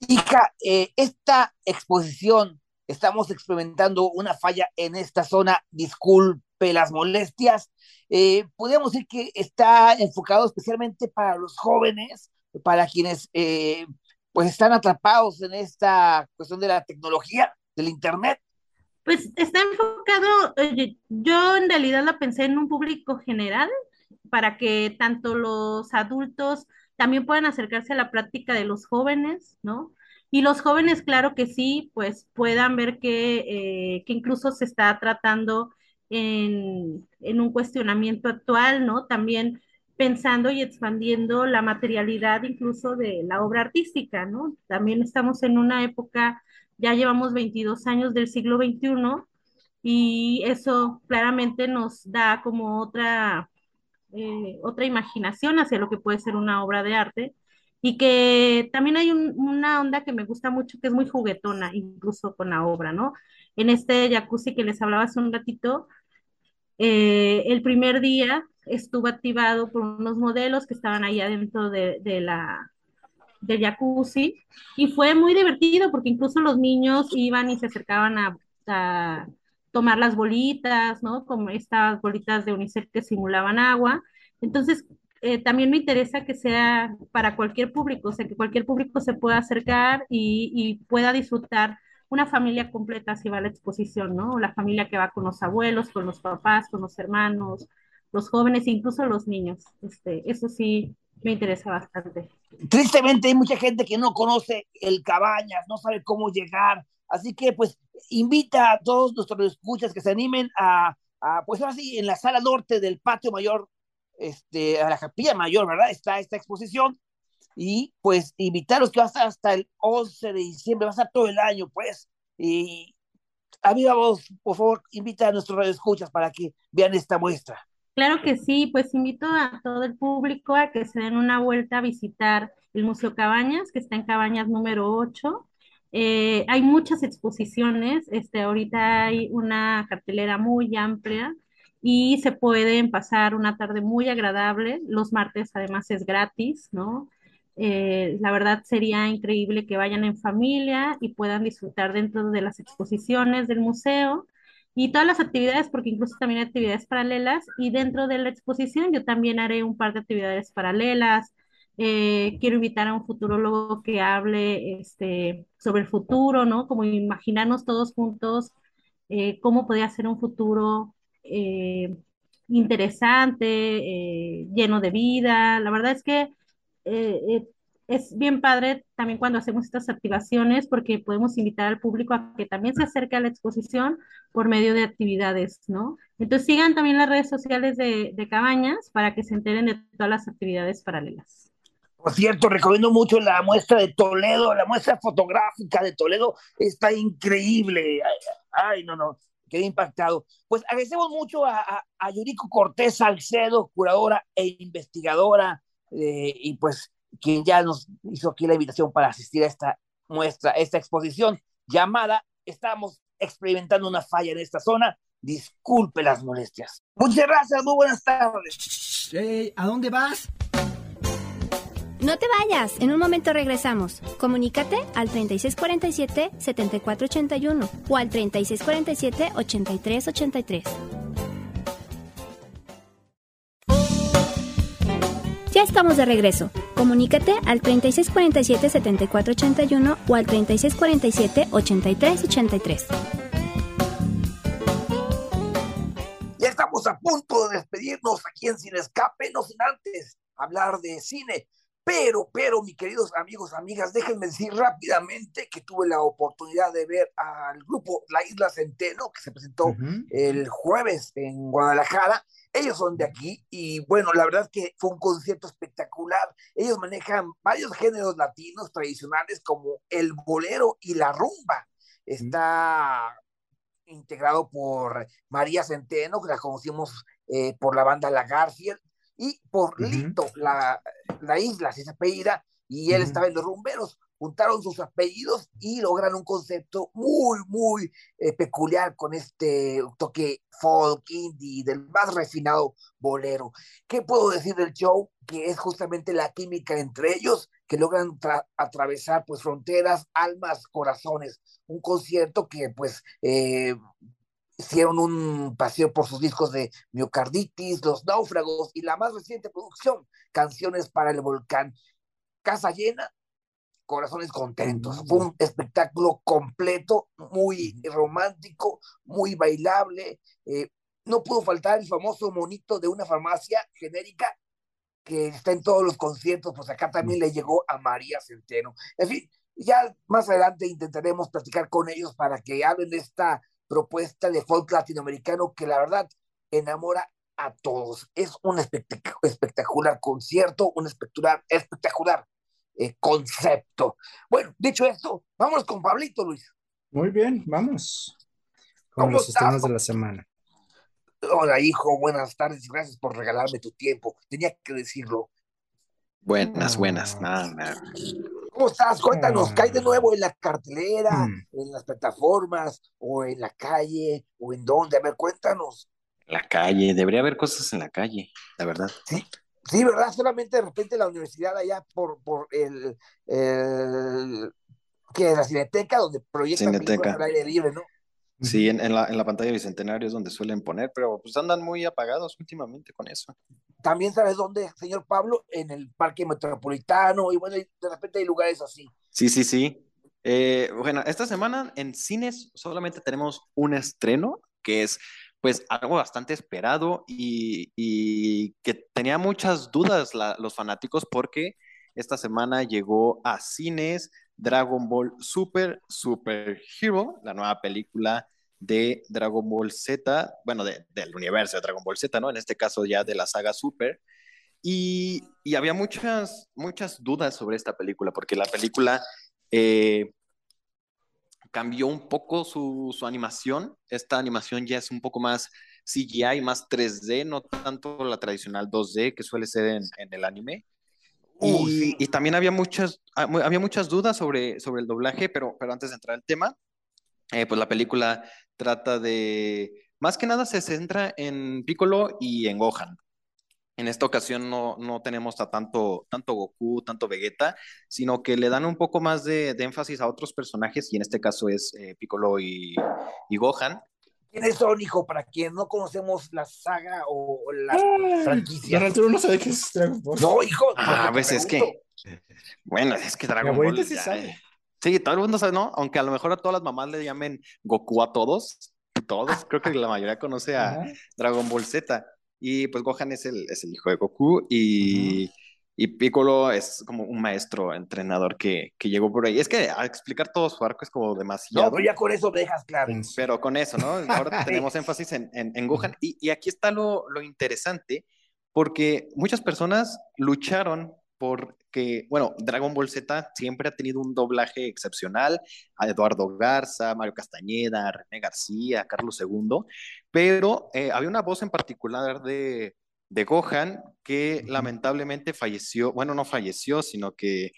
Hija, eh, esta exposición, estamos experimentando una falla en esta zona, disculpe las molestias, eh, podríamos decir que está enfocado especialmente para los jóvenes, para quienes eh, pues están atrapados en esta cuestión de la tecnología, del Internet. Pues está enfocado, yo en realidad la pensé en un público general, para que tanto los adultos también puedan acercarse a la práctica de los jóvenes, ¿no? Y los jóvenes, claro que sí, pues puedan ver que, eh, que incluso se está tratando en, en, un cuestionamiento actual, ¿no? También pensando y expandiendo la materialidad incluso de la obra artística, ¿no? También estamos en una época ya llevamos 22 años del siglo XXI y eso claramente nos da como otra, eh, otra imaginación hacia lo que puede ser una obra de arte y que también hay un, una onda que me gusta mucho que es muy juguetona, incluso con la obra, ¿no? En este jacuzzi que les hablaba hace un ratito, eh, el primer día estuvo activado por unos modelos que estaban ahí adentro de, de la, de jacuzzi y fue muy divertido porque incluso los niños iban y se acercaban a, a tomar las bolitas, ¿no? Como estas bolitas de unicel que simulaban agua. Entonces, eh, también me interesa que sea para cualquier público, o sea, que cualquier público se pueda acercar y, y pueda disfrutar una familia completa si va a la exposición, ¿no? La familia que va con los abuelos, con los papás, con los hermanos, los jóvenes, incluso los niños. Este, eso sí, me interesa bastante. Tristemente hay mucha gente que no conoce el Cabañas, no sabe cómo llegar, así que pues invita a todos nuestros escuchas que se animen a, a pues así en la sala norte del patio mayor, este, a la capilla mayor, ¿verdad? Está esta exposición y pues invitarlos que va a estar hasta el 11 de diciembre, va a estar todo el año, pues. Y amiga vos, por favor, invita a nuestros escuchas para que vean esta muestra. Claro que sí, pues invito a todo el público a que se den una vuelta a visitar el Museo Cabañas, que está en Cabañas número 8. Eh, hay muchas exposiciones, este, ahorita hay una cartelera muy amplia y se pueden pasar una tarde muy agradable. Los martes además es gratis, ¿no? Eh, la verdad sería increíble que vayan en familia y puedan disfrutar dentro de las exposiciones del museo y todas las actividades, porque incluso también hay actividades paralelas y dentro de la exposición yo también haré un par de actividades paralelas. Eh, quiero invitar a un futurólogo que hable este, sobre el futuro, ¿no? Como imaginarnos todos juntos eh, cómo podría ser un futuro interesante, lleno de vida. La verdad es que eh, eh, es bien padre también cuando hacemos estas activaciones porque podemos invitar al público a que también se acerque a la exposición por medio de actividades, ¿no? Entonces sigan también las redes sociales de Cabañas para que se enteren de todas las actividades paralelas. Por cierto, recomiendo mucho la muestra de Toledo, la muestra fotográfica de Toledo está increíble. Ay, no, no, quedé impactado. Pues agradecemos mucho a, a, a Yuriko Cortés Salcedo, curadora e investigadora eh, y pues quien ya nos hizo aquí la invitación para asistir a esta muestra, esta exposición llamada Estamos experimentando una falla en esta zona. Disculpe las molestias. Muchas gracias, muy buenas tardes. ¿A dónde vas? No te vayas, en un momento regresamos. Comunícate al 3647-7481 o al 3647-8383. Ya estamos de regreso. Comunícate al 3647-7481 o al 3647-8383. Ya estamos a punto de despedirnos aquí en Sin Escape, no sin antes hablar de cine. Pero, pero, mis queridos amigos, amigas, déjenme decir rápidamente que tuve la oportunidad de ver al grupo La Isla Centeno, que se presentó uh -huh. el jueves en Guadalajara, ellos son de aquí y bueno, la verdad que fue un concierto espectacular. Ellos manejan varios géneros latinos tradicionales como el bolero y la rumba. Está integrado por María Centeno, que la conocimos eh, por la banda La Garfield, y por uh -huh. Lito, la, la isla, si se apellida, y él uh -huh. estaba en los rumberos juntaron sus apellidos y logran un concepto muy, muy eh, peculiar con este toque folk, indie, del más refinado bolero. ¿Qué puedo decir del show? Que es justamente la química entre ellos que logran atravesar pues fronteras, almas, corazones. Un concierto que pues eh, hicieron un paseo por sus discos de Miocarditis, Los Náufragos y la más reciente producción, Canciones para el Volcán. Casa llena, corazones contentos. Fue un espectáculo completo, muy romántico, muy bailable. Eh, no pudo faltar el famoso monito de una farmacia genérica que está en todos los conciertos, pues acá también le llegó a María Centeno. En fin, ya más adelante intentaremos platicar con ellos para que hablen de esta propuesta de folk latinoamericano que la verdad enamora a todos. Es un espectac espectacular concierto, un espectacular, espectacular eh, concepto. Bueno, dicho esto, vamos con Pablito, Luis. Muy bien, vamos. Con los estrenos de la semana. Hola, hijo, buenas tardes y gracias por regalarme tu tiempo. Tenía que decirlo. Buenas, buenas. No, no. ¿Cómo estás? Cuéntanos, ¿cae de nuevo en la cartelera, mm. en las plataformas, o en la calle, o en dónde? A ver, cuéntanos. La calle, debería haber cosas en la calle, la verdad. Sí, Sí, ¿verdad? Solamente de repente la universidad allá por, por el, el que es la cineteca donde proyectan cineteca. al aire libre, ¿no? Sí, en, en, la, en la pantalla bicentenario es donde suelen poner, pero pues andan muy apagados últimamente con eso. También sabes dónde, señor Pablo, en el Parque Metropolitano, y bueno, de repente hay lugares así. Sí, sí, sí. Eh, bueno, esta semana en cines solamente tenemos un estreno, que es pues algo bastante esperado y, y que tenía muchas dudas los fanáticos porque esta semana llegó a cines Dragon Ball Super Super Hero, la nueva película de Dragon Ball Z, bueno, de, del universo de Dragon Ball Z, ¿no? En este caso ya de la saga Super. Y, y había muchas, muchas dudas sobre esta película, porque la película eh, cambió un poco su, su, animación. Esta animación ya es un poco más CGI, más 3D, no tanto la tradicional 2D que suele ser en, en el anime. Y, y, también había muchas, ah, había muchas dudas sobre, sobre el doblaje, pero, pero antes de entrar al tema, eh, pues la película trata de, más que nada se centra en Piccolo y en Gohan. En esta ocasión no, no tenemos a tanto, tanto Goku, tanto Vegeta, sino que le dan un poco más de, de énfasis a otros personajes, y en este caso es eh, Piccolo y, y Gohan. ¿Quiénes son, hijo? Para quien no conocemos la saga o la Ah, franquicia. Don Arturo no sabe qué es Dragon Ball. No, hijo. Ah, pues es que, bueno, es que Dragon Ball. ya, sabe. Sí, todo el mundo sabe, ¿no? Aunque a lo mejor a todas las mamás le llamen Goku a todos, todos, creo que la mayoría conoce a Ajá. Dragon Ball Z. Y pues Gohan es el, es el hijo de Goku y, y Piccolo es como un maestro entrenador que, que llegó por ahí. Es que a explicar todo su arco es como demasiado. No, ya con eso dejas claro. Pero con eso, ¿no? Ahora tenemos énfasis en, en, en Gohan. Y, y, aquí está lo, lo, interesante, porque muchas personas lucharon porque, bueno, Dragon Ball Z siempre ha tenido un doblaje excepcional, a Eduardo Garza, Mario Castañeda, René García, Carlos II, pero eh, había una voz en particular de, de Gohan que lamentablemente falleció, bueno, no falleció, sino que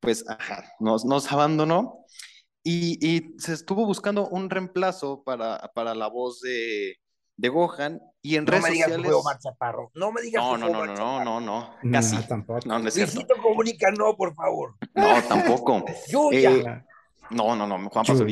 pues ajá, nos, nos abandonó. Y, y, se estuvo buscando un reemplazo para, para la voz de, de Gohan y en no redes me digas sociales. Que fue Omar Chaparro. No me digas no, que no, fue no, Omar no, no, no, no, casi. No, tampoco. No, no es cierto. Luisito comunica, no, por favor. No, tampoco. Yuya. Eh, no, no, no, Juan Pasó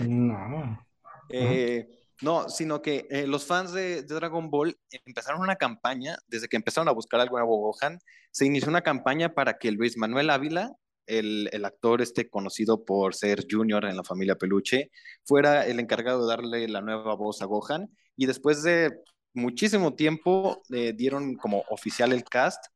No. Eh, no, sino que eh, los fans de, de, Dragon Ball empezaron una campaña, desde que empezaron a buscar algo nuevo Gohan, se inició una campaña para que Luis Manuel Ávila, el, el, actor este conocido por ser Junior en la familia Peluche, fuera el encargado de darle la nueva voz a Gohan. Y después de muchísimo tiempo eh, dieron como oficial el cast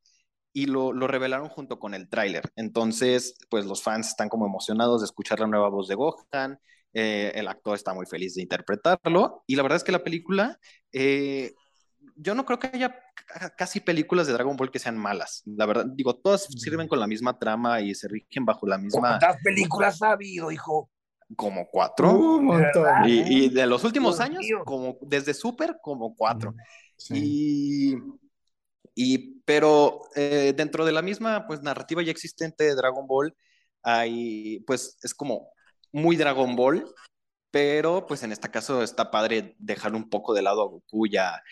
y lo, lo revelaron junto con el tráiler. Entonces, pues los fans están como emocionados de escuchar la nueva voz de Gohan. Eh, el actor está muy feliz de interpretarlo. Y la verdad es que la película, eh, yo no creo que haya casi películas de Dragon Ball que sean malas. La verdad, digo, todas sirven con la misma trama y se rigen bajo la misma. ¿Cuántas películas ha habido, hijo? Como cuatro. Uh, un montón. Y, y, de los últimos Dios años, como desde Super, como cuatro. Sí. Y, y, pero eh, dentro de la misma pues, narrativa ya existente de Dragon Ball, hay, pues es como muy Dragon Ball, pero pues en este caso está padre dejar un poco de lado a Goku y a,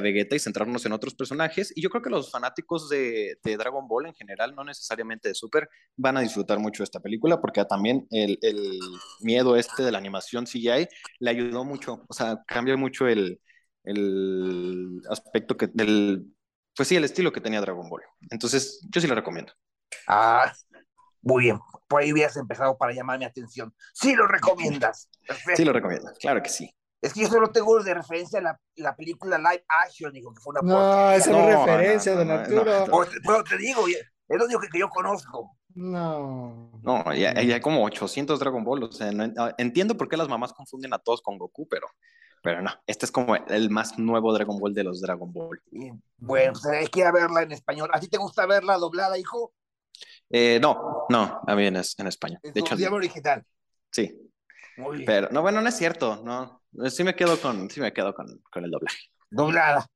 Vegeta y centrarnos en otros personajes. Y yo creo que los fanáticos de, de, Dragon Ball en general, no necesariamente de Super, van a disfrutar mucho esta película porque también el, el miedo este de la animación CGI le ayudó mucho, o sea, cambia mucho el, el aspecto que del, pues sí, el estilo que tenía Dragon Ball. Entonces, yo sí lo recomiendo. Ah, muy bien. Por ahí hubieras empezado para llamar mi atención. Sí lo recomiendas. Perfecto. Sí lo recomiendo, claro que sí. Es que yo solo tengo de referencia la, la película live action, digo, que fue una No, esa no, es No, referencia, no, don no, Arturo. no. O- Pero te digo, es lo único que, que yo conozco. No. No, ya, ya hay como 800 Dragon Ball. O sea, entiendo por qué las mamás confunden a todos con Goku, pero, pero no. Este es como el más nuevo Dragon Ball de los Dragon Ball. Bien. Bueno, pues hay que verla en español. ¿A ti te gusta verla doblada, hijo? Eh, no, no, a mí en, es- en español. En De hecho, idioma original. sí. Muy bien. Pero, no, bueno, no es cierto. No, sí me quedo con, sí me quedo con, con el doblaje. Doblada.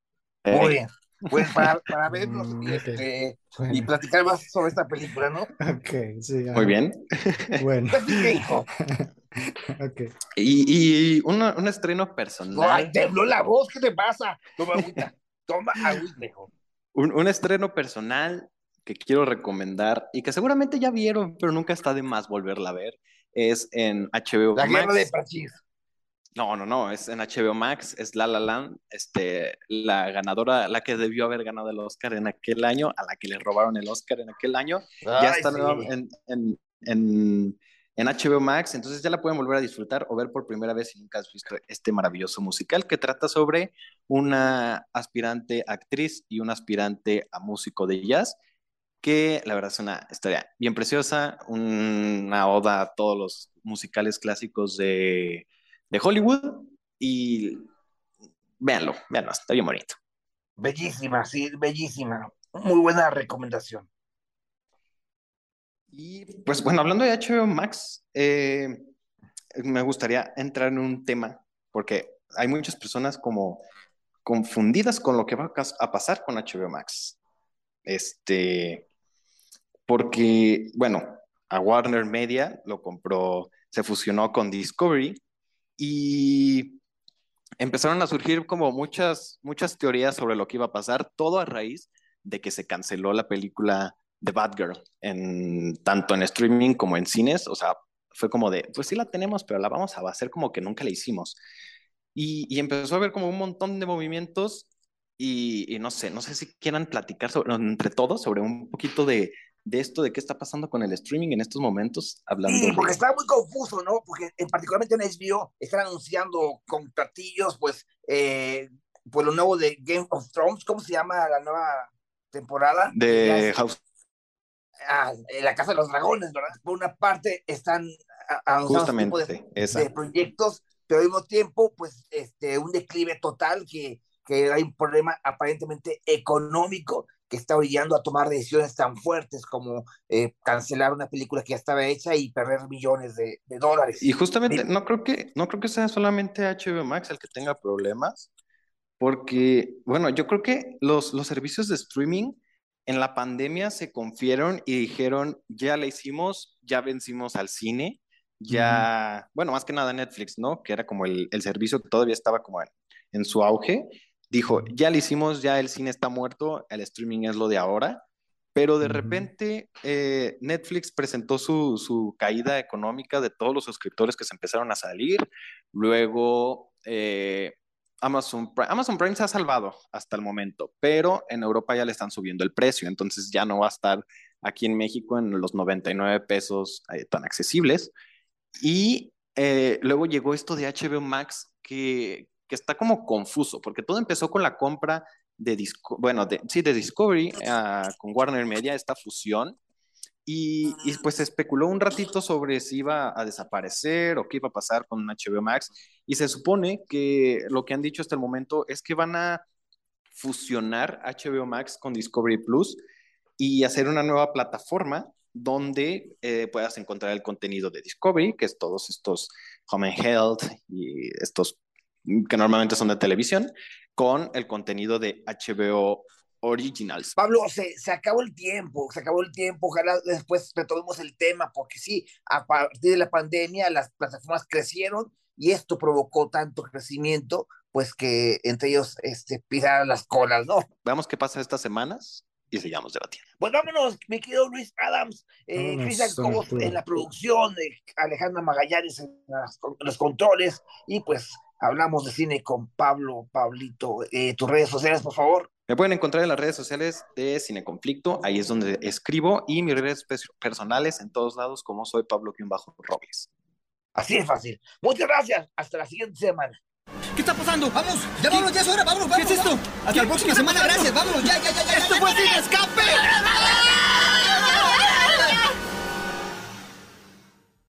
Eh, Muy bien. Pues para, para vernos Mm, este, y platicar más sobre esta película, ¿no? ok, sí. Muy bien. Bueno. Platica, hijo. ok. Y, y un, un estreno No, personal. ay, te habló la voz, ¿qué te pasa? Toma agüita. Toma agüita, hijo. Un, un estreno personal que quiero recomendar y que seguramente ya vieron, pero nunca está de más volverla a ver, es en HBO La guerra Max. de. No, no, no, es en HBO Max, es La La Land, este, la ganadora, la que debió haber ganado el Oscar en aquel año, a la que le robaron el Oscar en aquel año, ya está sí. en, en, en HBO Max, entonces ya la pueden volver a disfrutar o ver por primera vez si nunca has visto este maravilloso musical que trata sobre una aspirante actriz y un aspirante a músico de jazz, que la verdad es una historia bien preciosa, una oda a todos los musicales clásicos de, de Hollywood y véanlo, véanlo, está bien bonito. Bellísima, sí, bellísima. muy buena recomendación. Y pues bueno, hablando de HBO Max, eh, me gustaría entrar en un tema, porque hay muchas personas como confundidas con lo que va a pasar con HBO Max. Este, porque, bueno, a Warner Media lo compró, se fusionó con Discovery y empezaron a surgir como muchas, muchas teorías sobre lo que iba a pasar, todo a raíz de que se canceló la película The Batgirl, en, tanto en streaming como en cines, o sea, fue como de, pues sí la tenemos, pero la vamos a hacer como que nunca la hicimos. Y, empezó a haber como un montón de movimientos y, no sé, no sé si quieran platicar sobre, entre todos sobre un poquito de, de esto, de qué está pasando con el streaming en estos momentos, hablando. Sí, porque está muy confuso, ¿no? Porque en, particularmente en HBO están anunciando con platillos, pues, eh, pues lo nuevo de Game of Thrones, ¿cómo se llama la nueva temporada? De House. Ah, la Casa de los Dragones, ¿verdad? Por una parte están anunciando de, de proyectos, pero al mismo tiempo, pues, este, un declive total que, que hay un problema aparentemente económico que está orillando a tomar decisiones tan fuertes como eh, cancelar una película que ya estaba hecha y perder millones de, dólares. Y justamente, no creo, que, no creo que sea solamente HBO Max el que tenga problemas, porque, bueno, yo creo que los, los servicios de streaming en la pandemia se confieron y dijeron, ya la hicimos, ya vencimos al cine, ya, bueno, más que nada Netflix, ¿no? Que era como el, el servicio que todavía estaba como en, en su auge dijo, ya lo hicimos, ya el cine está muerto, el streaming es lo de ahora, pero de repente eh, Netflix presentó su, caída económica de todos los suscriptores que se empezaron a salir, luego eh, Amazon, Amazon Prime se ha salvado hasta el momento, pero en Europa ya le están subiendo el precio, entonces ya no va a estar aquí en México en los 99 pesos eh, tan accesibles. Y luego llegó esto de HBO Max que, que está como confuso, porque todo empezó con la compra de, Disco bueno, de, sí, de Discovery uh, con Warner Media, esta fusión, y, y, pues se especuló un ratito sobre si iba a desaparecer o qué iba a pasar con HBO Max, y se supone que lo que han dicho hasta el momento es que van a fusionar HBO Max con Discovery Plus y hacer una nueva plataforma donde eh, puedas encontrar el contenido de Discovery, que es todos estos Home and Health y estos que normalmente son de televisión, con el contenido de HBO Originals. Pablo, se, se, acabó el tiempo, se acabó el tiempo, ojalá después retomemos el tema, porque sí, a partir de la pandemia las plataformas crecieron y esto provocó tanto crecimiento, pues que entre ellos este, pisaran las colas, ¿no? Veamos qué pasa estas semanas y sigamos debatiendo. Pues vámonos, mi querido Luis Adams, eh, en la producción, de Alejandra Magallanes en, en los controles y pues Hablamos de cine con Pablo, Pablito. Eh, tus redes sociales, por favor. Me pueden encontrar en las redes sociales de Cine Conflicto, ahí es donde escribo, y mis redes personales en todos lados, como soy Pablo Bajo Robles. Así es fácil. Muchas gracias. Hasta la siguiente semana. ¿Qué está pasando? Vamos, ya vámonos, ya es hora, vámonos, ¿Qué es esto? Hasta la próxima semana, gracias, vámonos, ya, ya, ya, ya. ¡Esto fue Sin Escape!